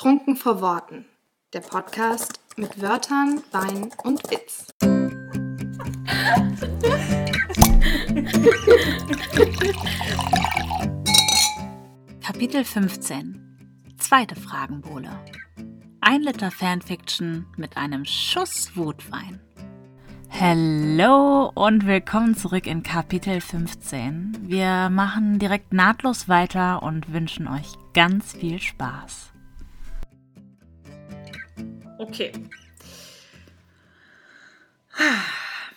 Trunken vor Worten. Der Podcast mit Wörtern, Wein und Witz. Kapitel 15 Zweite Fragenbowle Ein Liter Fanfiction mit einem Schuss Wutwein. Hallo und willkommen zurück in Kapitel 15. Wir machen direkt nahtlos weiter und wünschen euch ganz viel Spaß. Okay.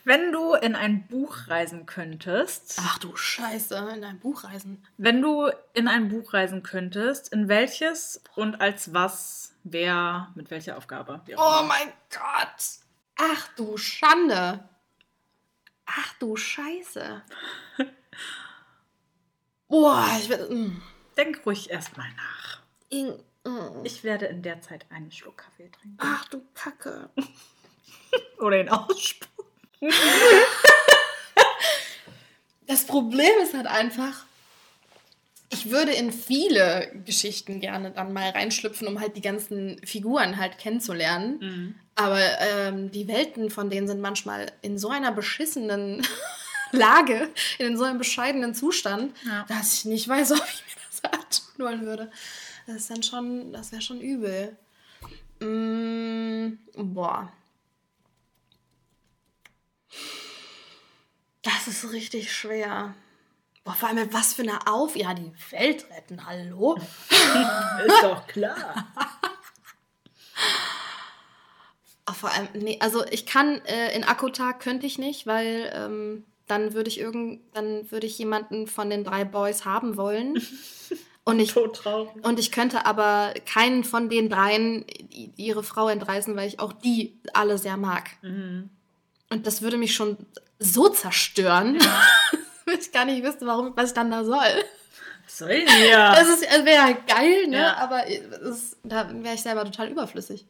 Wenn du in ein Buch reisen könntest, Ach du Scheiße, in ein Buch reisen. wenn du in ein Buch reisen könntest, in welches und als was, wer, mit welcher Aufgabe? Oh mein Gott. Ach du Schande. Ach du Scheiße. Boah, ich werde. mm, Denk ruhig erstmal nach. ing- mm. Ich werde in der Zeit einen Schluck Kaffee trinken. Ach du Kacke. Oder ihn ausspucken. Das Problem ist halt einfach, ich würde in viele Geschichten gerne dann mal reinschlüpfen, um halt die ganzen Figuren halt kennenzulernen. Mhm. Aber ähm, die Welten von denen sind manchmal in so einer beschissenen Lage, in so einem bescheidenen Zustand, Ja. dass ich nicht weiß, ob ich mir das antun wollen würde. Das ist dann schon, das wäre schon übel. Mm, boah. Das ist richtig schwer. Boah, vor allem, was für eine Auf... Ja, die Welt retten, hallo? Ist doch klar. Vor allem, nee, also ich kann äh, in Akkutak könnte ich nicht, weil ähm, dann würde ich irgend, dann würde ich jemanden von den drei Boys haben wollen. Und ich, und ich könnte aber keinen von den dreien ihre Frau entreißen, weil ich auch die alle sehr mag. Mhm. Und das würde mich schon so zerstören, dass ich gar nicht wüsste, warum, was ich dann da soll. Was soll denn hier? Das wäre halt geil, ne? Ja. Aber ist, da wäre ich selber total überflüssig.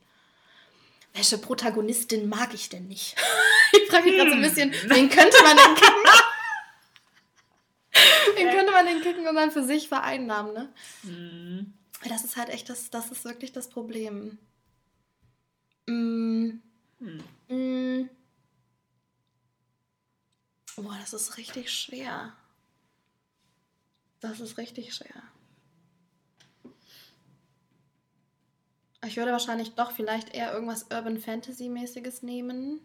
Welche Protagonistin mag ich denn nicht? Ich frage mich gerade so ein bisschen, wen könnte man denn kicken? wen könnte man denn kicken und dann für sich vereinnahmen, ne? Mhm. Das ist halt echt, das, das ist wirklich das Problem. Mm. Hm. Mm. Boah, das ist richtig schwer. Das ist richtig schwer. Ich würde wahrscheinlich doch vielleicht eher irgendwas Urban Fantasy-mäßiges nehmen.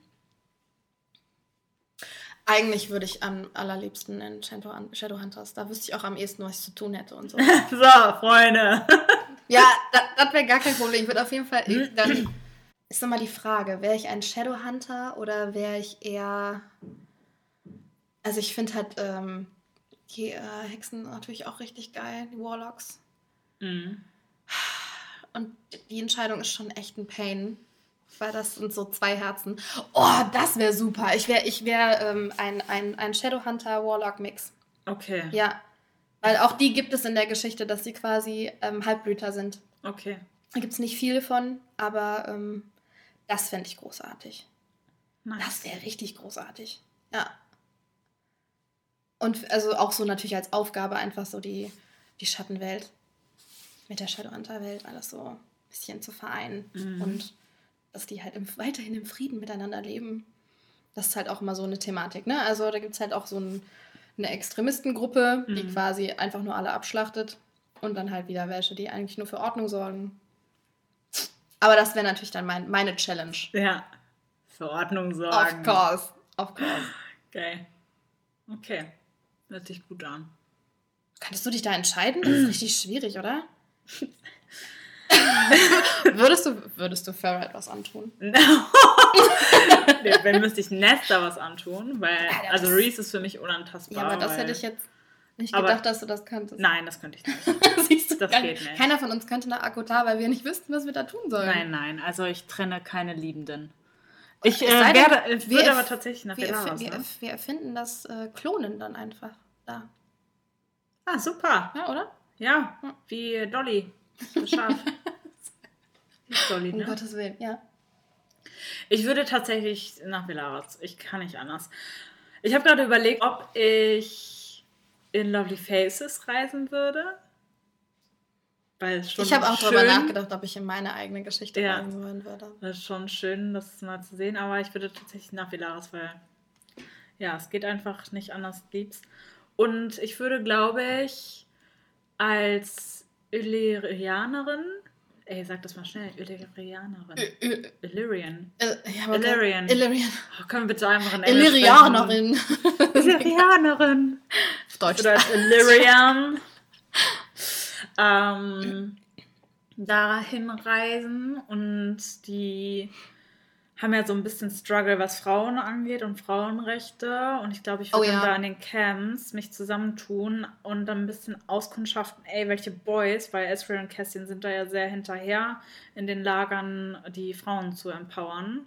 Eigentlich würde ich am allerliebsten in Shadow- Shadowhunters. Da wüsste ich auch am ehesten, was ich zu tun hätte und so. So, Freunde. Ja, das wäre gar kein Problem. Ich würde auf jeden Fall. Ich, dann ist nochmal die Frage: Wäre ich ein Shadowhunter oder wäre ich eher. Also, ich finde halt ähm, die äh, Hexen natürlich auch richtig geil, die Warlocks. Mhm. Und die Entscheidung ist schon echt ein Pain. Weil das sind so zwei Herzen. Oh, das wäre super. Ich wäre ich wär, ähm, ein, ein, ein Shadowhunter-Warlock-Mix. Okay. Ja. Weil auch die gibt es in der Geschichte, dass sie quasi ähm, Halbblüter sind. Okay. Da gibt es nicht viele von, aber ähm, das fände ich großartig. Nice. Das wäre richtig großartig. Ja. Und also auch so natürlich als Aufgabe einfach so die, die Schattenwelt mit der Shadowhunter-Welt alles so ein bisschen zu vereinen. Mhm. Und dass die halt im, weiterhin im Frieden miteinander leben. Das ist halt auch immer so eine Thematik, ne? Also da gibt es halt auch so ein, eine Extremistengruppe, die Mhm. quasi einfach nur alle abschlachtet. Und dann halt wieder welche, die eigentlich nur für Ordnung sorgen. Aber das wäre natürlich dann mein, meine Challenge. Ja. Für Ordnung sorgen. Of course. Of course. Geil. Okay. Hört sich gut an. Könntest du dich da entscheiden? Das ist richtig schwierig, oder? würdest, du, würdest du Farrah etwas antun? nee, wenn müsste ich Nesta was antun, weil, Alter, also was- Reese ist für mich unantastbar. Ja, aber das weil, hätte ich jetzt nicht Aber- gedacht, dass du das könntest. Nein, das könnte ich nicht. Siehst du, das kein- geht nicht. Keiner von uns könnte nach Akutar, weil wir nicht wüssten, was wir da tun sollen. Nein, nein, also ich trenne keine Liebenden. Ich äh, denn, werde, ich wir würde aber tatsächlich nach Wir, Belarus, wir, ne? wir erfinden das äh, Klonen dann einfach da. Ah, super. Ja, oder? Ja. wie Dolly. Die ist Dolly, Um ne? Gottes Willen, ja. Ich würde tatsächlich nach Belarus. Ich kann nicht anders. Ich habe gerade überlegt, ob ich in Lovely Faces reisen würde. Weil schon Ich habe auch schön, darüber nachgedacht, ob ich in meine eigene Geschichte Ja. reisen wollen würde. Das ist schon schön, das mal zu sehen, aber ich würde tatsächlich nach Vilaris, weil ja, es geht einfach nicht anders, liebst. Und ich würde, glaube ich, als Illyrianerin, ey, sag das mal schnell, Illyrianerin. Ä- Illyrian. Ja, Illyrian. Illyrian. Oh, können wir bitte einfach in Englisch Illyrianerin. Illyrianerin. Auf Deutsch. Oder Illyrian. ähm, dahin reisen und die haben ja so ein bisschen Struggle, was Frauen angeht und Frauenrechte. Und ich glaube, ich Oh würde dann ja. da in den Camps mich zusammentun und dann ein bisschen auskundschaften, ey, welche Boys, weil Ezreal und Cassian sind da ja sehr hinterher, in den Lagern die Frauen zu empowern.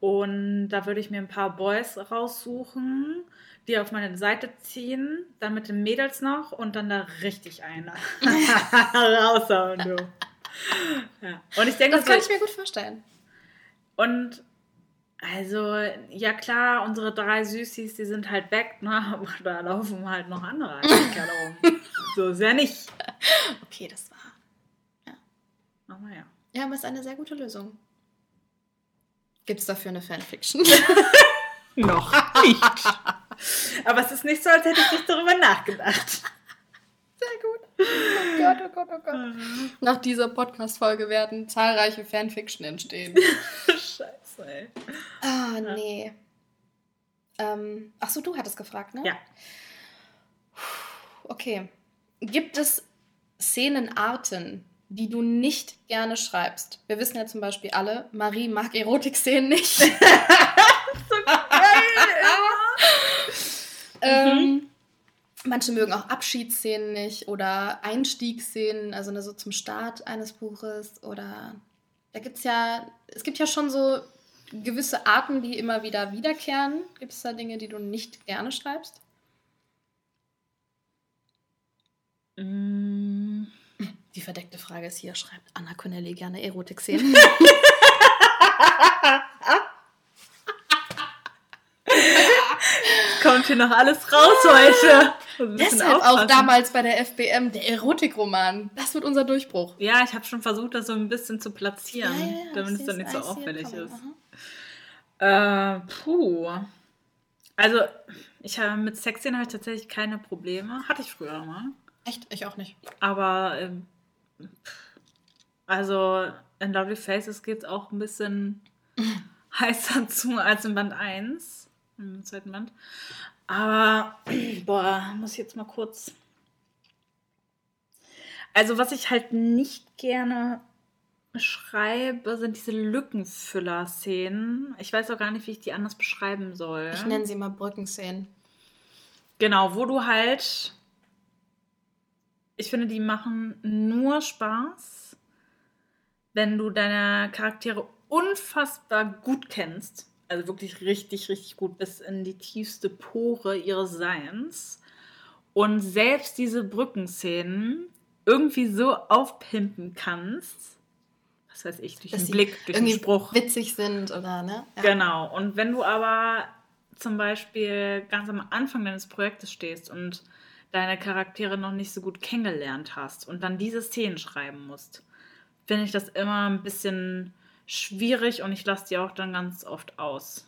Und da würde ich mir ein paar Boys raussuchen, die auf meine Seite ziehen, dann mit den Mädels noch und dann da richtig eine raushauen, du. Ja. Und ich denke, Das kann ich mir gut vorstellen. und also, ja klar, unsere drei Süßis, die sind halt weg, ne? Aber da laufen halt noch andere Kerle rum. So ist ja nicht. Okay, das war. Aber ja. Ja, aber es ist eine sehr gute Lösung. Gibt es dafür eine Fanfiction? Noch nicht. Aber es ist nicht so, als hätte ich nicht darüber nachgedacht. Sehr gut. Oh Gott, oh Gott, oh Gott. Nach dieser Podcast-Folge werden zahlreiche Fanfiction entstehen. Ey. Ah, nee. Ähm, ach so, du hattest gefragt, ne? Ja. Okay. Gibt es Szenenarten, die du nicht gerne schreibst? Wir wissen ja zum Beispiel alle, Marie mag Erotik-Szenen nicht. ähm, manche mögen auch Abschiedsszenen nicht oder Einstiegsszenen, also ne, so zum Start eines Buches oder da gibt es ja, es gibt ja schon so gewisse Arten, die immer wieder wiederkehren. Gibt es da Dinge, die du nicht gerne schreibst? Mm. Die verdeckte Frage ist hier, schreibt Anna Connelly gerne Erotik-Szenen? Kommt hier noch alles raus heute. Deshalb auch aufpassen. damals bei der FBM der Erotikroman. Das wird unser Durchbruch. Ja, ich habe schon versucht, das so ein bisschen zu platzieren, damit ich es dann nicht so auffällig ist. Aha. Äh, puh. Also, ich habe mit Sexszenen habe ich tatsächlich keine Probleme. Hatte ich früher mal. Echt? Ich auch nicht. Aber, ähm, also, in Lovely Faces geht es auch ein bisschen heißer zu als in Band 1. Im zweiten Band. Aber, boah, muss ich jetzt mal kurz. Also, was ich halt nicht gerne schreibe, sind diese Lückenfüller-Szenen. Ich weiß auch gar nicht, wie ich die anders beschreiben soll. Ich nenne sie mal Brückenszenen. Genau, wo du halt. Ich finde, die machen nur Spaß, wenn du deine Charaktere unfassbar gut kennst. Also wirklich richtig, richtig gut bis in die tiefste Pore ihres Seins. Und selbst diese Brückenszenen irgendwie so aufpimpen kannst. Was weiß ich, durch Dass den Blick, durch den Spruch. witzig sind oder, ne? Ja. Genau. Und wenn du aber zum Beispiel ganz am Anfang deines Projektes stehst und deine Charaktere noch nicht so gut kennengelernt hast und dann diese Szenen schreiben musst, finde ich das immer ein bisschen schwierig und ich lasse die auch dann ganz oft aus.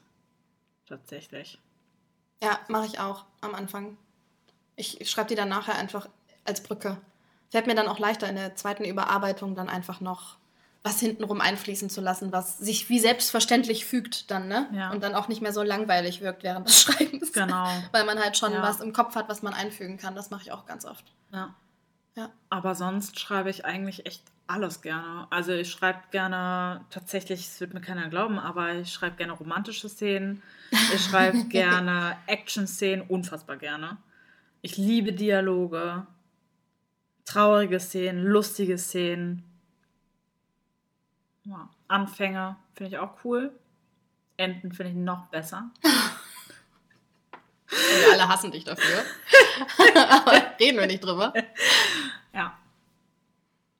Tatsächlich. Ja, mache ich auch am Anfang. Ich, ich schreibe die dann nachher einfach als Brücke. Fällt mir dann auch leichter in der zweiten Überarbeitung dann einfach noch was hintenrum einfließen zu lassen, was sich wie selbstverständlich fügt dann, ne? Ja. Und dann auch nicht mehr so langweilig wirkt während des Schreibens. Genau. Weil man halt schon Ja. was im Kopf hat, was man einfügen kann. Das mache ich auch ganz oft. Ja. Ja. Aber sonst schreibe ich eigentlich echt alles gerne. Also ich schreibe gerne, tatsächlich, es wird mir keiner glauben, aber ich schreibe gerne romantische Szenen. Ich schreibe gerne Action-Szenen, unfassbar gerne. Ich liebe Dialoge, traurige Szenen, lustige Szenen. Ja. Anfänge finde ich auch cool. Enden finde ich noch besser. Wir alle hassen dich dafür. Aber reden wir nicht drüber. Ja.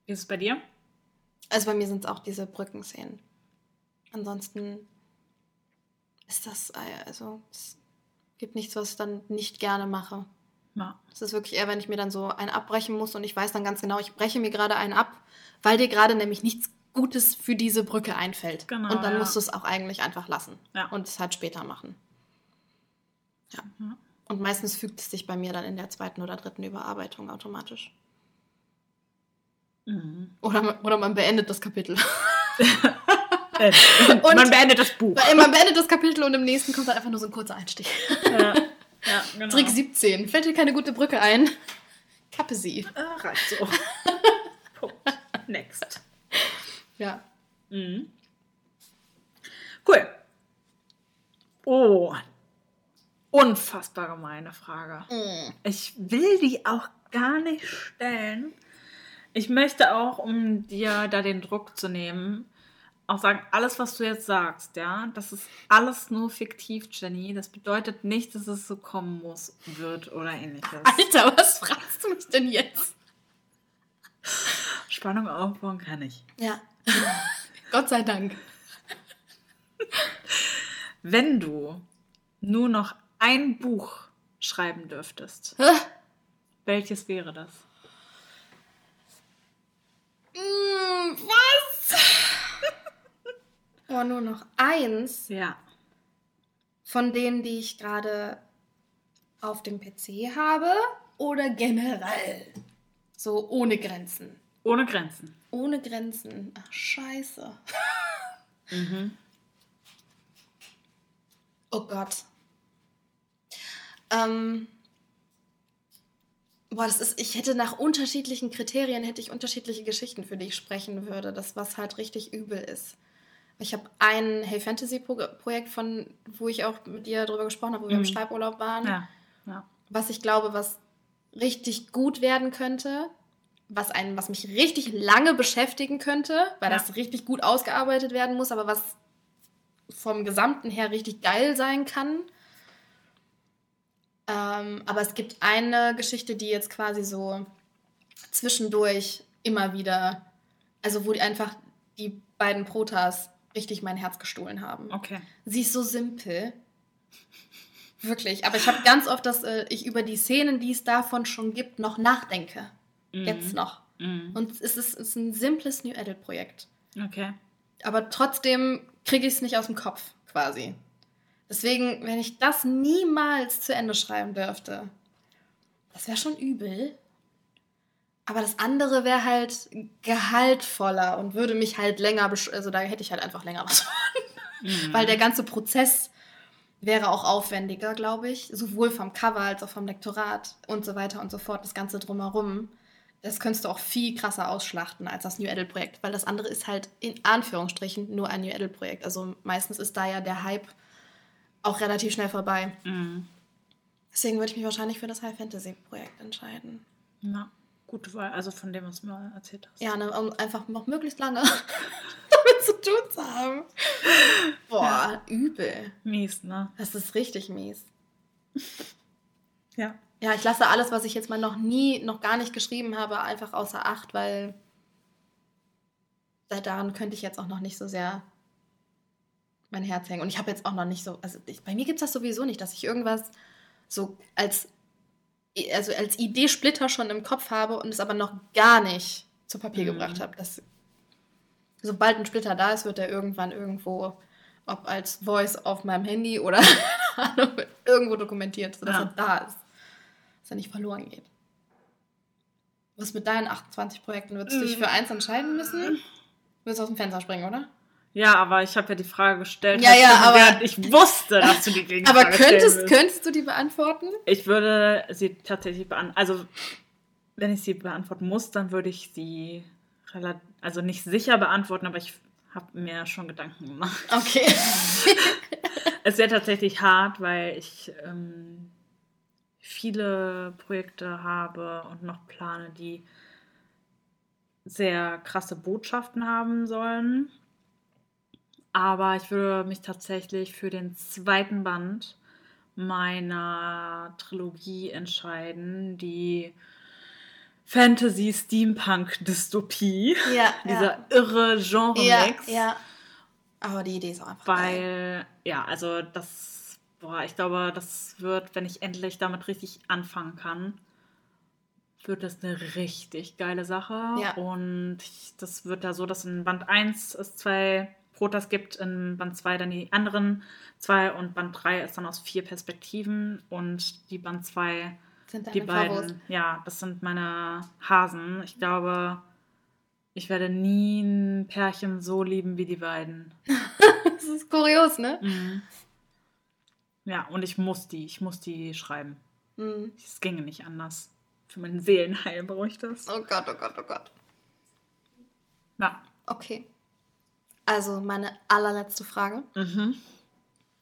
Wie ist es bei dir? Also bei mir sind es auch diese Brückenszenen. Ansonsten ist das, äh, also es gibt nichts, was ich dann nicht gerne mache. Ja. Es ist wirklich eher, wenn ich mir dann so einen abbrechen muss und ich weiß dann ganz genau, ich breche mir gerade einen ab, weil dir gerade nämlich nichts Gutes für diese Brücke einfällt. Genau, und dann ja. musst du es auch eigentlich einfach lassen Ja. und es halt später machen. Ja. Ja. Und meistens fügt es sich bei mir dann in der zweiten oder dritten Überarbeitung automatisch. Mhm. Oder, man- oder man beendet das Kapitel. Und- man beendet das Buch. Man beendet das Kapitel und im nächsten kommt dann einfach nur so ein kurzer Einstieg. Ja, ja genau. Trick 17. Fällt dir keine gute Brücke ein? Kappe sie. Äh, reicht so. Punkt. Next. Ja. Mhm. Cool. Oh. Unfassbar gemeine Frage. Mm. Ich will die auch gar nicht stellen. Ich möchte auch, um dir da den Druck zu nehmen, auch sagen, alles, was du jetzt sagst, ja, das ist alles nur fiktiv, Jenny. Das bedeutet nicht, dass es so kommen muss, wird oder ähnliches. Alter, was fragst du mich denn jetzt? Spannung aufbauen kann ich. Ja. Gott sei Dank. Wenn du nur noch ein Buch schreiben dürftest, Hä? welches wäre das? Mm, was? Oh, nur noch eins Ja. von denen, die ich gerade auf dem PC habe oder generell? So ohne Grenzen. Ohne Grenzen. Ohne Grenzen. Ach, scheiße. Mhm. Oh Gott. Ähm. Boah, das ist, ich hätte nach unterschiedlichen Kriterien, hätte ich unterschiedliche Geschichten, für die ich sprechen würde. Das, was halt richtig übel ist. Ich habe ein Hey Fantasy Pro Projekt von, wo ich auch mit dir drüber gesprochen habe, wo wir im Mhm. Schreiburlaub waren. Ja. ja. Was ich glaube, was richtig gut werden könnte, was einen, was mich richtig lange beschäftigen könnte, weil Ja. das richtig gut ausgearbeitet werden muss, aber was vom Gesamten her richtig geil sein kann. Ähm, aber es gibt eine Geschichte, die jetzt quasi so zwischendurch immer wieder, also wo die einfach die beiden Protas richtig mein Herz gestohlen haben. Okay. Sie ist so simpel. Wirklich. Aber ich habe ganz oft, dass äh, ich über die Szenen, die es davon schon gibt, noch nachdenke. Mhm. Jetzt noch. Mhm. Und es ist, es ist ein simples New Adult-Projekt. Okay. Aber trotzdem kriege ich es nicht aus dem Kopf, quasi. Deswegen, wenn ich das niemals zu Ende schreiben dürfte, das wäre schon übel. Aber das andere wäre halt gehaltvoller und würde mich halt länger, also da hätte ich halt einfach länger was von. Mhm. Weil der ganze Prozess wäre auch aufwendiger, glaube ich. Sowohl vom Cover als auch vom Lektorat und so weiter und so fort. Das Ganze drumherum. Das könntest du auch viel krasser ausschlachten als das New Adult-Projekt. Weil das andere ist halt in Anführungsstrichen nur ein New Adult-Projekt. Also meistens ist da ja der Hype auch relativ schnell vorbei. Mhm. Deswegen würde ich mich wahrscheinlich für das High Fantasy-Projekt entscheiden. Na, gute Wahl. Also von dem, was du mir erzählt hast. Ja, ne, um einfach noch möglichst lange damit zu tun zu haben. Boah, übel. Mies, ne? Das ist richtig mies. Ja. Ja, ich lasse alles, was ich jetzt mal noch nie, noch gar nicht geschrieben habe, einfach außer Acht, weil da- daran könnte ich jetzt auch noch nicht so sehr mein Herz hängen. Und ich habe jetzt auch noch nicht so, also ich, bei mir gibt es das sowieso nicht, dass ich irgendwas so als, also als Idee-Splitter schon im Kopf habe und es aber noch gar nicht zu Papier Mhm. gebracht habe. Das, sobald ein Splitter da ist, wird er irgendwann irgendwo, ob als Voice auf meinem Handy oder irgendwo dokumentiert, sodass Ja. er da ist. Dass er nicht verloren geht. Was mit deinen 28 Projekten? Würdest du dich Mhm. für eins entscheiden müssen? Würdest du aus dem Fenster springen, oder? Ja, aber ich habe ja die Frage gestellt, Ja, ja, aber- ich wusste, dass du die Gegenfrage Aber könntest, könntest du die beantworten? Ich würde sie tatsächlich beantworten. Also, wenn ich sie beantworten muss, dann würde ich sie relativ, also nicht sicher beantworten, aber ich habe mir schon Gedanken gemacht. Okay. Es wäre tatsächlich hart, weil ich ähm, viele Projekte habe und noch plane, die sehr krasse Botschaften haben sollen. Aber ich würde mich tatsächlich für den zweiten Band meiner Trilogie entscheiden, die Fantasy-Steampunk-Dystopie. ja, Dieser irre ja. Genre-Mix. ja, ja. Aber die Idee ist auch einfach geil. Weil, ja, also das boah, ich glaube, das wird, wenn ich endlich damit richtig anfangen kann, wird das eine richtig geile Sache. Ja. Und ich, das wird da so, dass in Band 1 es zwei Protas gibt, in Band 2 dann die anderen zwei und Band 3 ist dann aus vier Perspektiven und die Band 2 Sind die beiden, Favos. ja, das sind meine Hasen. Ich glaube, ich werde nie ein Pärchen so lieben wie die beiden. Das ist kurios, ne? Mhm. Ja, und ich muss die, ich muss die schreiben. Mhm. Es ginge nicht anders. Für mein Seelenheil brauche ich das. Oh Gott, oh Gott, oh Gott. Ja. Okay. Also meine allerletzte Frage. Mhm.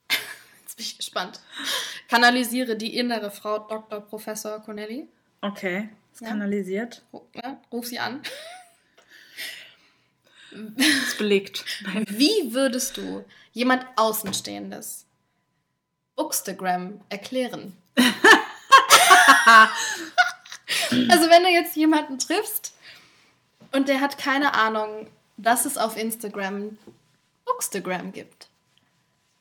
Jetzt bin ich gespannt. Kanalisiere die innere Frau Dr. Professor Connelly. Okay. Ist Ja. kanalisiert. Ru- ne? Ruf sie an. Ist belegt. Wie würdest du jemand Außenstehendes Bookstagram erklären? also wenn du jetzt jemanden triffst und der hat keine Ahnung, dass es auf Instagram Bookstagram gibt.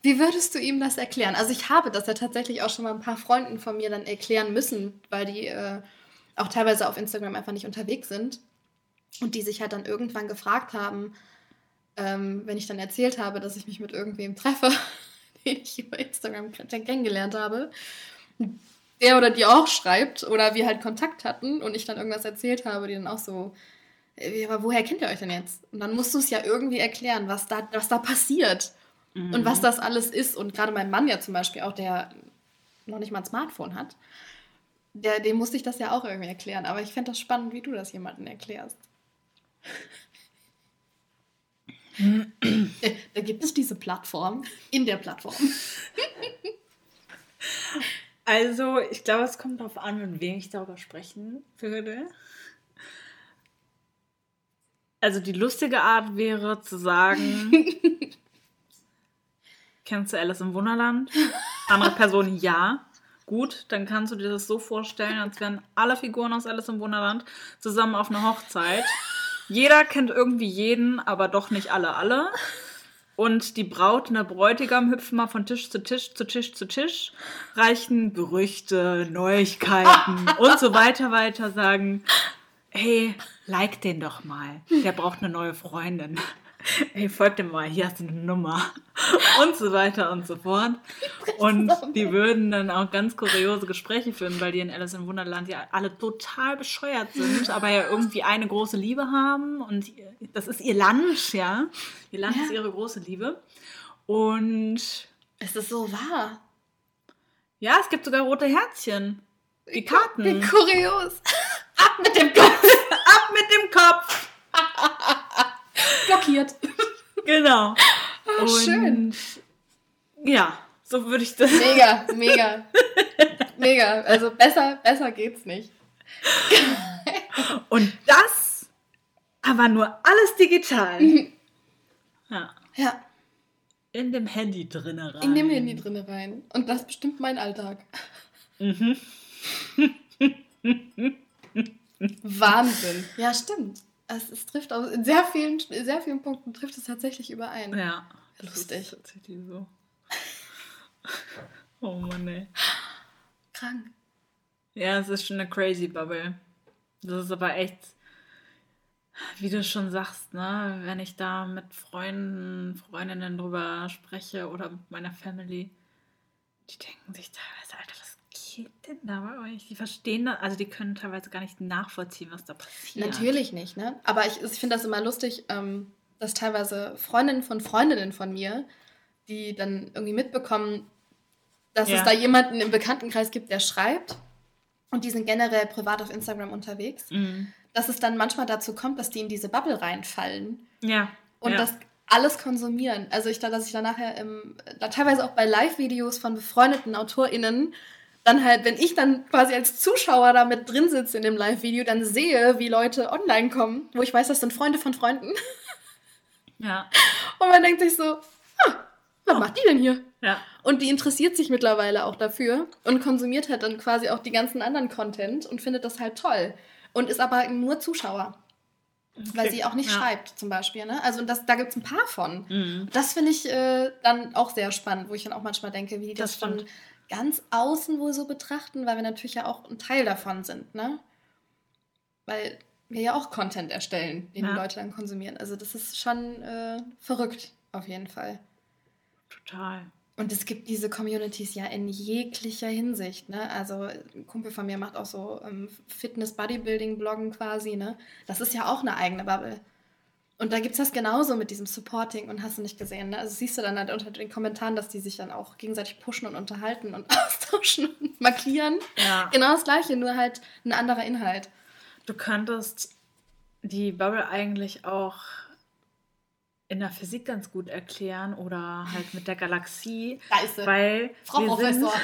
Wie würdest du ihm das erklären? Also ich habe das ja tatsächlich auch schon mal ein paar Freunden von mir dann erklären müssen, weil die äh, auch teilweise auf Instagram einfach nicht unterwegs sind und die sich halt dann irgendwann gefragt haben, ähm, wenn ich dann erzählt habe, dass ich mich mit irgendwem treffe, den ich über Instagram kennengelernt habe, der oder die auch schreibt oder wir halt Kontakt hatten und ich dann irgendwas erzählt habe, die dann auch so, "Äh, aber woher kennt ihr euch denn jetzt? Und dann musst du es ja irgendwie erklären, was da, was da passiert und was das alles ist. Und gerade mein Mann ja zum Beispiel auch, der noch nicht mal ein Smartphone hat, der, dem musste ich das ja auch irgendwie erklären. Aber ich fände das spannend, wie du das jemandem erklärst. Da gibt es diese Plattform in der Plattform. Also, ich glaube, es kommt darauf an, mit wem ich darüber sprechen würde. Also, die lustige Art wäre zu sagen: Kennst du Alice im Wunderland? Andere Person ja. Gut, dann kannst du dir das so vorstellen, als wären alle Figuren aus Alice im Wunderland zusammen auf einer Hochzeit. Jeder kennt irgendwie jeden, aber doch nicht alle alle. Und die Braut und der Bräutigam hüpfen mal von Tisch zu Tisch zu Tisch zu Tisch, reichen Gerüchte, Neuigkeiten und so weiter weiter, sagen, hey, like den doch mal. Der braucht eine neue Freundin. Hey, folg dem mal, hier hast du eine Nummer. Und so weiter und so fort. Und die würden dann auch ganz kuriose Gespräche führen, weil die in Alice im Wunderland ja alle total bescheuert sind, aber ja irgendwie eine große Liebe haben. Und das ist ihr Land, ja. Ihr Land Ja. ist ihre große Liebe. Und Es ist so wahr. ja, es gibt sogar rote Herzchen. Die Karten. Wie kurios. Ab mit dem Kopf. Ab mit dem Kopf! Blockiert. Genau. Ah, schön. Ja, so würde ich das. Mega, mega. Mega. Also besser, besser geht's nicht. Und das aber nur alles digital. Ja. Ja, In dem Handy drinne rein. in dem Handy drinne rein. Und das bestimmt mein Alltag. Mhm. Wahnsinn. Ja, stimmt. Es, es trifft auch in sehr vielen, sehr vielen Punkten trifft es tatsächlich überein. Ja. Lustig. Tatsächlich so. Oh Mann, ey. Krank. Ja, es ist schon eine crazy Bubble. Das ist aber echt, wie du schon sagst, ne, wenn ich da mit Freunden, Freundinnen drüber spreche oder mit meiner Family, die denken sich teilweise, Alter, was geht denn da bei euch? Die verstehen da, also die können teilweise gar nicht nachvollziehen, was da passiert. Natürlich nicht, ne? Aber ich, ich finde das immer lustig, ähm, dass teilweise Freundinnen von Freundinnen von mir, die dann irgendwie mitbekommen, dass Ja. es da jemanden im Bekanntenkreis gibt, der schreibt und die sind generell privat auf Instagram unterwegs, Mhm. dass es dann manchmal dazu kommt, dass die in diese Bubble reinfallen Ja. und ja. das alles konsumieren. Also ich da, dass ich dann nachher im, da teilweise auch bei Live-Videos von befreundeten AutorInnen dann halt, wenn ich dann quasi als Zuschauer da mit drin sitze in dem Live-Video, dann sehe, wie Leute online kommen, wo ich weiß, das sind Freunde von Freunden. ja. Und man denkt sich so, ah, was macht die denn hier? Ja. Und die interessiert sich mittlerweile auch dafür und konsumiert halt dann quasi auch die ganzen anderen Content und findet das halt toll. Und ist aber nur Zuschauer. Weil sie auch nicht ja. schreibt, zum Beispiel. Ne? Also das, da gibt es ein paar von. Mhm. Das finde ich äh, dann auch sehr spannend, wo ich dann auch manchmal denke, wie die das, Das von. Ganz außen wohl so betrachten, weil wir natürlich ja auch ein Teil davon sind, ne? Weil wir ja auch Content erstellen, den Ja. die Leute dann konsumieren. Also das ist schon äh, verrückt, auf jeden Fall. Total. Und es gibt diese Communities ja in jeglicher Hinsicht. Ne? Also ein Kumpel von mir macht auch so ähm, Fitness-Bodybuilding-Bloggen quasi. Ne? Das ist ja auch eine eigene Bubble. Und da gibt es das genauso mit diesem Supporting und hast du nicht gesehen. Ne? Also siehst du dann halt unter den Kommentaren, dass die sich dann auch gegenseitig pushen und unterhalten und austauschen und markieren. Ja. Genau das gleiche, nur halt ein anderer Inhalt. Du könntest die Bubble eigentlich auch in der Physik ganz gut erklären oder halt mit der Galaxie, Scheiße. weil Frau wir sind, Professor.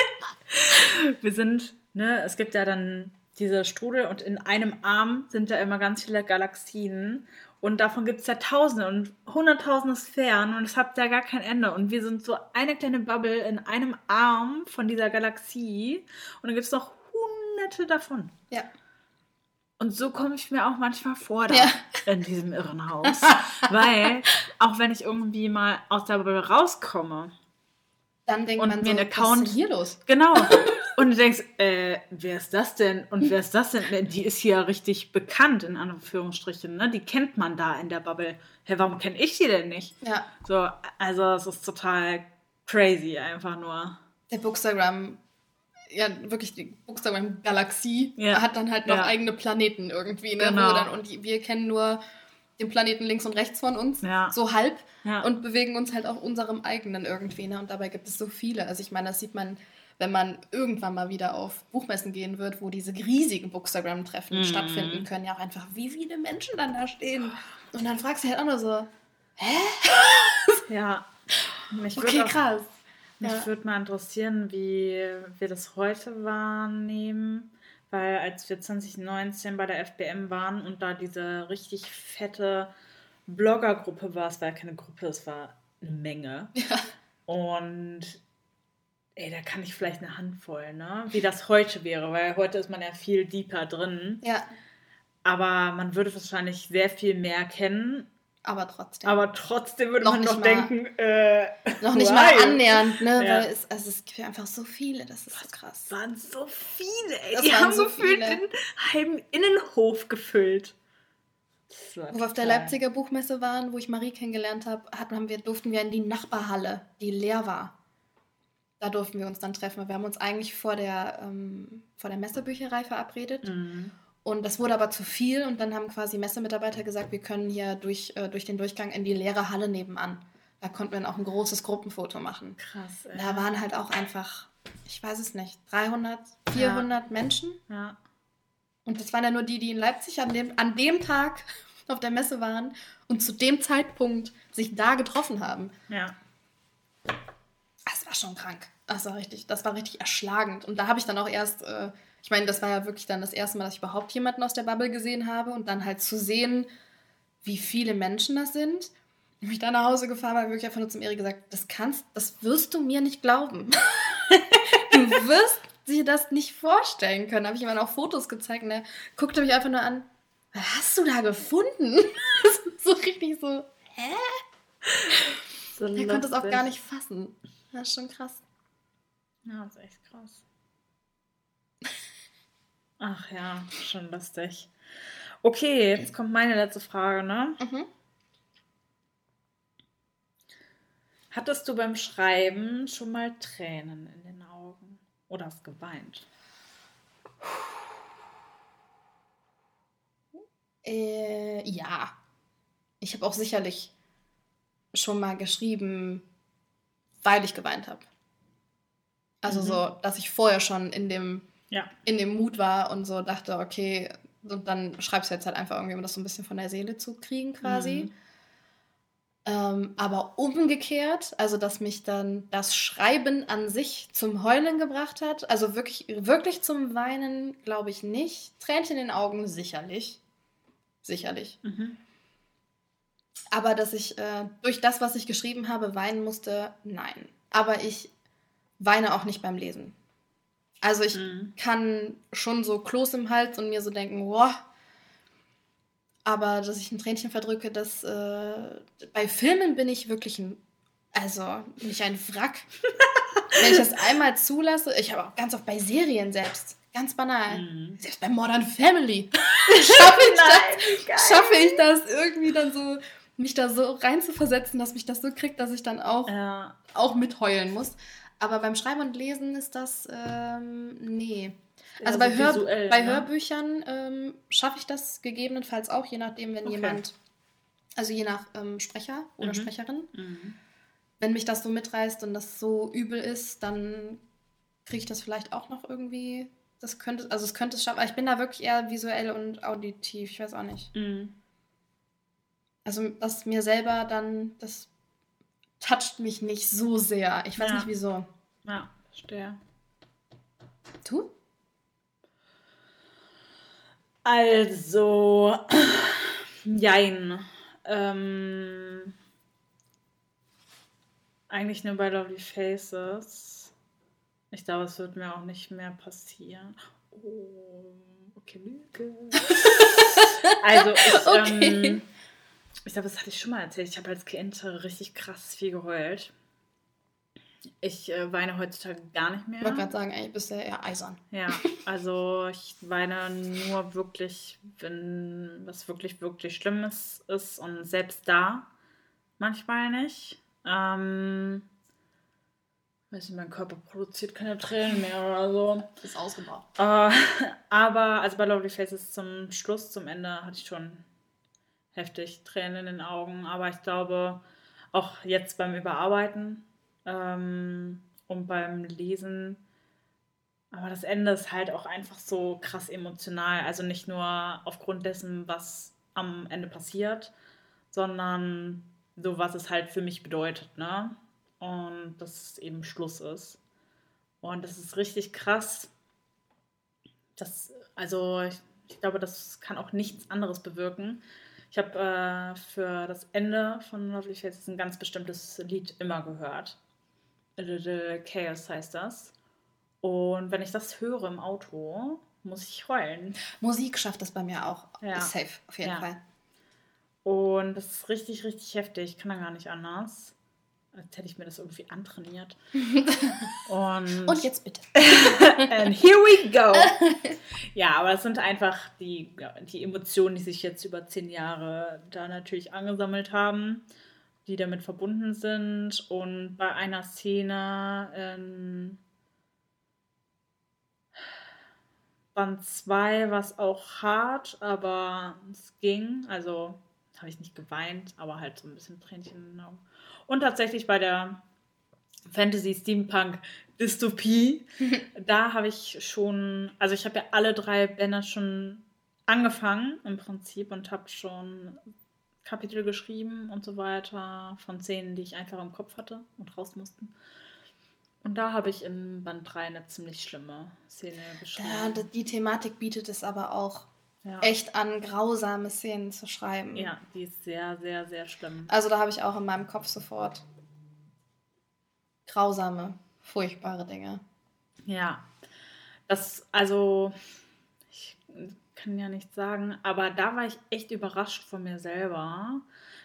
wir sind, ne, es gibt ja dann diese Strudel und in einem Arm sind ja immer ganz viele Galaxien und davon gibt es ja Tausende und Hunderttausende Sphären und es hat ja gar kein Ende und wir sind so eine kleine Bubble in einem Arm von dieser Galaxie und dann gibt es noch Hunderte davon. Ja. Und so komme ich mir auch manchmal vor da Ja. in diesem Irrenhaus. Weil, auch wenn ich irgendwie mal aus der Bubble rauskomme, Dann denkt Und man mir so, einen was ist Account- hier los? genau, und du denkst, äh, wer ist das denn? Und wer ist das denn? Ne, Die ist hier richtig bekannt, in Anführungsstrichen, ne? Die kennt man da in der Bubble. Hä, warum kenne ich die denn nicht? Ja. So, also es ist total crazy, einfach nur. Der Bookstagram, ja, wirklich die Bookstagram-Galaxie Ja. hat dann halt noch Ja. eigene Planeten irgendwie, ne? Genau. Dann, und die, wir kennen nur den Planeten links und rechts von uns, Ja. so halb, Ja. und bewegen uns halt auf unserem eigenen irgendwie, ne? Und dabei gibt es so viele. Also ich meine, das sieht man, wenn man irgendwann mal wieder auf Buchmessen gehen wird, wo diese riesigen Bookstagram-Treffen Mhm. stattfinden können, ja auch einfach, wie viele Menschen dann da stehen. Und dann fragst du halt auch nur so, Ja. Mich okay, auch- krass. Mich Ja. würde mal interessieren, wie wir das heute wahrnehmen, weil als wir 2019 bei der FBM waren und da diese richtig fette Bloggergruppe war, es war ja keine Gruppe, es war eine Menge. Ja. Und ey, da kann ich vielleicht eine Handvoll, ne? Wie das heute wäre, weil heute ist man ja viel deeper drin. Ja, Aber man würde wahrscheinlich sehr viel mehr kennen. aber trotzdem. Aber trotzdem würde Noch man nicht noch mal- denken, äh, Noch nicht why? mal annähernd, ne? Ja. Weil es, also es gibt ja einfach so viele, das ist so krass. Es waren so viele, ey. Das Die haben so gefühlt viele. den halben Innenhof gefüllt. Wo wir auf der Leipziger Buchmesse waren, wo ich Marie kennengelernt habe, hatten, haben wir, durften wir in die Nachbarhalle, die leer war. Da durften wir uns dann treffen. Wir haben uns eigentlich vor der, ähm, vor der Messebücherei verabredet. Mhm. Und das wurde aber zu viel und dann haben quasi Messemitarbeiter gesagt, wir können hier durch, äh, durch den Durchgang in die leere Halle nebenan. Da konnten wir dann auch ein großes Gruppenfoto machen. Krass, ey. Da waren halt auch einfach, ich weiß es nicht, 300, 400 Menschen. Ja. Und das waren ja nur die, die in Leipzig an dem, an dem Tag auf der Messe waren und zu dem Zeitpunkt sich da getroffen haben. Ja. Das war schon krank. Das war richtig, das war richtig erschlagend. Und da habe ich dann auch erst, äh, ich meine, das war ja wirklich dann das erste Mal, dass ich überhaupt jemanden aus der Bubble gesehen habe und dann halt zu sehen, wie viele Menschen das sind. Und mich dann nach Hause gefahren habe, wirklich einfach nur zum Eri gesagt, das kannst, das wirst du mir nicht glauben. du wirst dir das nicht vorstellen können. Habe ich ihm dann auch Fotos gezeigt und er guckte mich einfach nur an. Was hast du da gefunden? so richtig so, hä? So Er konnte es auch gar nicht fassen. Das ist schon krass. Ja, das ist echt krass. Ach ja, schon lustig. Okay, jetzt kommt meine letzte Frage, ne? Mhm. Hattest du beim Schreiben schon mal Tränen in den Augen? Oder hast geweint? Äh, ja. Ich habe auch sicherlich schon mal geschrieben, weil ich geweint habe. Also Mhm. so, dass ich vorher schon in dem, Ja. in dem Mut war und so dachte, okay, und dann schreibst du jetzt halt einfach irgendwie, um das so ein bisschen von der Seele zu kriegen quasi. Mhm. Ähm, aber umgekehrt, also dass mich dann das Schreiben an sich zum Heulen gebracht hat, also wirklich, wirklich zum Weinen, glaube ich nicht. Tränchen in den Augen, sicherlich. Sicherlich. Mhm. Aber dass ich äh, durch das, was ich geschrieben habe, weinen musste, nein. Aber ich weine auch nicht beim Lesen. Also ich Mhm. kann schon so Kloß im Hals und mir so denken, wow. Aber dass ich ein Tränchen verdrücke, das äh, bei Filmen bin ich wirklich ein, also nicht ein Wrack. Wenn ich das einmal zulasse, ich habe auch ganz oft bei Serien selbst, ganz banal, Mhm. selbst bei Modern Family, schaffe ich, das, schaffe ich das irgendwie dann so, mich da so rein zu versetzen, dass mich das so kriegt, dass ich dann auch, Ja, auch mitheulen muss. Aber beim Schreiben und Lesen ist das, ähm, nee. Also eher bei, so Hör visuell, bei ne? Hörbüchern ähm, schaffe ich das gegebenenfalls auch, je nachdem, wenn Okay. jemand, also je nach ähm, Sprecher oder Mhm. Sprecherin, Mhm. wenn mich das so mitreißt und das so übel ist, dann kriege ich das vielleicht auch noch irgendwie. Das könnte, also es könnte es schaffen. Aber ich bin da wirklich eher visuell und auditiv, ich weiß auch nicht. Mhm. Also das mir selber dann, das toucht mich nicht so sehr. Ich weiß Ja. nicht wieso. Ja, verstehe. Du? Also, jein. Ähm, eigentlich nur bei Lovely Faces. Ich glaube, es wird mir auch nicht mehr passieren. Oh, okay, Lüge. also, ich, Okay. ähm, ich glaube, das hatte ich schon mal erzählt. Ich habe als Kind richtig krass viel geheult. Ich äh, weine heutzutage gar nicht mehr. Ich wollte gerade sagen, ey, bist ja eher eisern. Ja, also ich weine nur wirklich, wenn was wirklich, wirklich Schlimmes ist und selbst da manchmal nicht. Ähm, weiß nicht, mein Körper produziert keine Tränen mehr oder so. Ist ausgebaut. Äh, aber, also bei Lovely Faces zum Schluss, zum Ende hatte ich schon heftig Tränen in den Augen. Aber ich glaube, auch jetzt beim Überarbeiten ähm, und beim Lesen, aber das Ende ist halt auch einfach so krass emotional. Also nicht nur aufgrund dessen, was am Ende passiert, sondern so, was es halt für mich bedeutet, ne? Und dass es eben Schluss ist. Und das ist richtig krass. Das, also, ich, ich glaube, das kann auch nichts anderes bewirken. Ich habe äh, für das Ende von Lovely Faces ein ganz bestimmtes Lied immer gehört. Little Chaos heißt das. Und wenn ich das höre im Auto, muss ich heulen. Musik schafft das bei mir auch. Ja. Ist safe, auf jeden Ja. Fall. Und das ist richtig, richtig heftig. Ich kann da gar nicht anders. Als hätte ich mir das irgendwie antrainiert. Und, Und jetzt bitte. And here we go. ja, aber es sind einfach die, die Emotionen, die sich jetzt über zehn Jahre da natürlich angesammelt haben, die damit verbunden sind. Und bei einer Szene in Band 2 war es auch hart, aber es ging. Also habe ich nicht geweint, aber halt so ein bisschen Tränchen in den Augen. Und tatsächlich bei der Fantasy Steampunk Dystopie, da habe ich schon, also ich habe ja alle drei Bände schon angefangen im Prinzip und habe schon Kapitel geschrieben und so weiter von Szenen, die ich einfach im Kopf hatte und raus mussten. Und da habe ich in Band 3 eine ziemlich schlimme Szene geschrieben. Ja, die Thematik bietet es aber auch ja. echt an, grausame Szenen zu schreiben. Ja, die ist sehr, sehr, sehr schlimm. Also da habe ich auch in meinem Kopf sofort grausame, furchtbare Dinge. Ja, das, also, ich kann ja nicht sagen, aber da war ich echt überrascht von mir selber,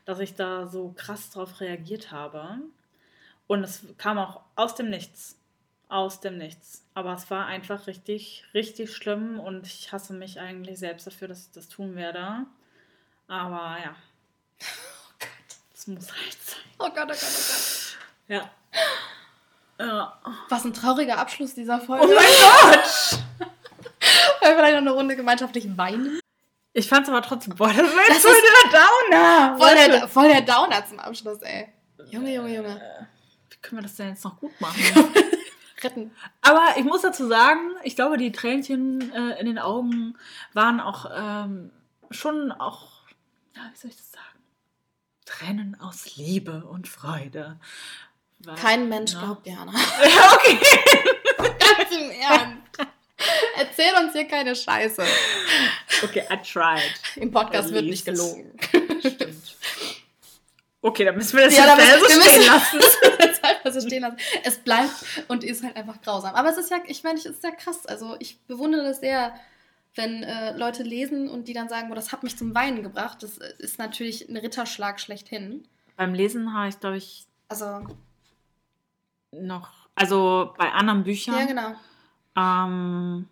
dass ich da so krass drauf reagiert habe. Und es kam auch aus dem Nichts. Aus dem Nichts. Aber es war einfach richtig, richtig schlimm und ich hasse mich eigentlich selbst dafür, dass ich das tun werde. Aber ja. Das muss halt sein. Oh Gott, oh Gott, oh Gott. Ja. Ja. Was ein trauriger Abschluss dieser Folge. Oh mein Gott! Weil wir vielleicht noch eine Runde gemeinschaftlich weinen. Ich fand's aber trotzdem, boah, das war jetzt voll der Downer. Voll der, voll der Downer zum Abschluss, ey. Junge, Junge, Junge. du, Wie können wir das denn jetzt noch gut machen? Retten. aber ich muss dazu sagen, ich glaube, die Tränchen äh, in den Augen waren auch ähm, schon auch, ja, wie soll ich das sagen? Tränen aus Liebe und Freude. Weil- Kein Mensch ne? glaubt Jana. Ja, okay. Ganz im Ernst. Erzähl uns hier keine Scheiße. Okay, I tried. Im Podcast At wird least. nicht gelogen. Stimmt. Okay, dann müssen wir das Ja, jetzt da stehen lassen. so stehen lassen. Es bleibt und ist halt einfach grausam. Aber es ist ja, ich meine, es ist ja krass. Also ich bewundere das sehr, wenn äh, Leute lesen und die dann sagen, oh, das hat mich zum Weinen gebracht, das äh, ist natürlich ein Ritterschlag schlechthin. Beim Lesen habe ich, glaube ich, Also, noch, also bei anderen Büchern. ja, genau. Ähm,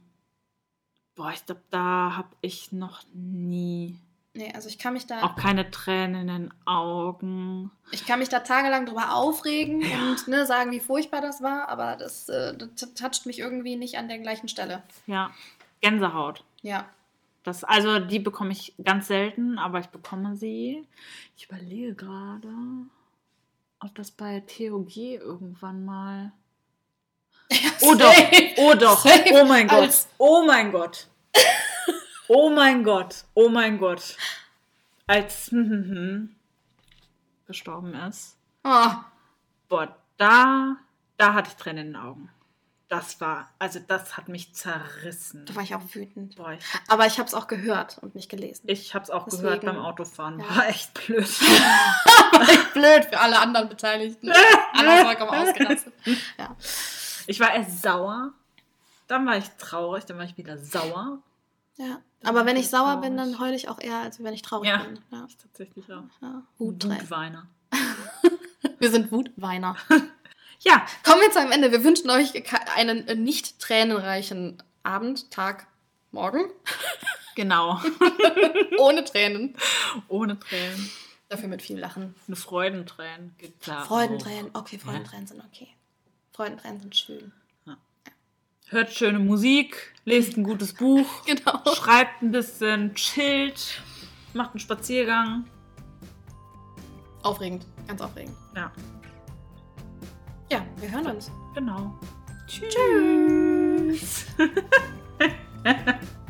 boah, ich glaube, da habe ich noch nie, Nee, also ich kann mich da, auch keine Tränen in den Augen. ich kann mich da tagelang drüber aufregen und ne, sagen, wie furchtbar das war, aber das, äh, das toucht mich irgendwie nicht an der gleichen Stelle. Ja, Gänsehaut. Ja. Das, also die bekomme ich ganz selten, aber ich bekomme sie. Ich überlege gerade, ob das bei TOG irgendwann mal. Oh doch, oh doch, oh mein Gott, als- oh mein Gott. Oh mein Gott, oh mein Gott. Als gestorben ist. Oh, Boah, da, da hatte ich Tränen in den Augen. Das war, also das hat mich zerrissen. da war ich auch wütend. Boah, ich, Aber ich habe es auch gehört und nicht gelesen. ich habe es auch Deswegen- gehört beim Autofahren. Ja. War echt blöd. Blöd für alle anderen Beteiligten. Alle vollkommen ausgerastet. Ja. Ich war erst sauer, dann war ich traurig, dann war ich wieder sauer. Ja. Aber wenn ich sauer bin, dann heule ich auch eher, als wenn ich traurig Ja. bin. Ja. Ich tatsächlich auch. Ja. Wuttränen. Wutweiner. Wir sind Wutweiner. Ja, Kommen wir zu einem Ende. Wir wünschen euch einen äh, nicht tränenreichen Abend, Tag, Morgen. genau. Ohne Tränen. Ohne Tränen. Dafür mit viel Lachen. Eine Freudentränen. Klar Freudentränen. Okay, Freudentränen sind okay. Freudentränen sind schön. Hört schöne Musik, lest ein gutes Buch, Genau. schreibt ein bisschen, chillt, macht einen Spaziergang. Aufregend. Ganz aufregend. Ja, Ja, wir hören uns. genau. Tschüss.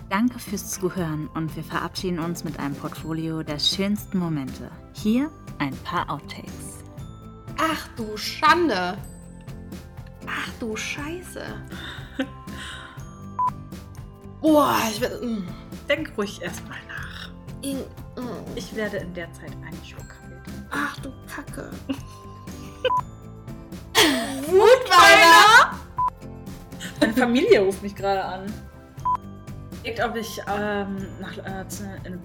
Danke fürs Zuhören und wir verabschieden uns mit einem Portfolio der schönsten Momente. Hier ein paar Outtakes. Ach du Schande. Ach du Scheiße. Boah, ich werde. mm, Denk ruhig erstmal nach. in- mm. Ich werde in der Zeit trinken. Ach du Kacke. Wutweiner! Meine Familie ruft mich gerade an. Überlegt, ob ich ähm, nach äh, zu- in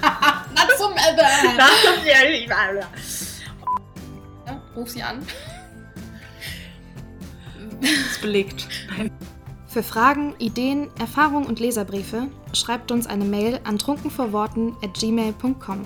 Na zum Ende! Ja, Ja, ruf sie an. ist belegt. Für Fragen, Ideen, Erfahrungen und Leserbriefe schreibt uns eine Mail an trunkenvorworten at gmail.com.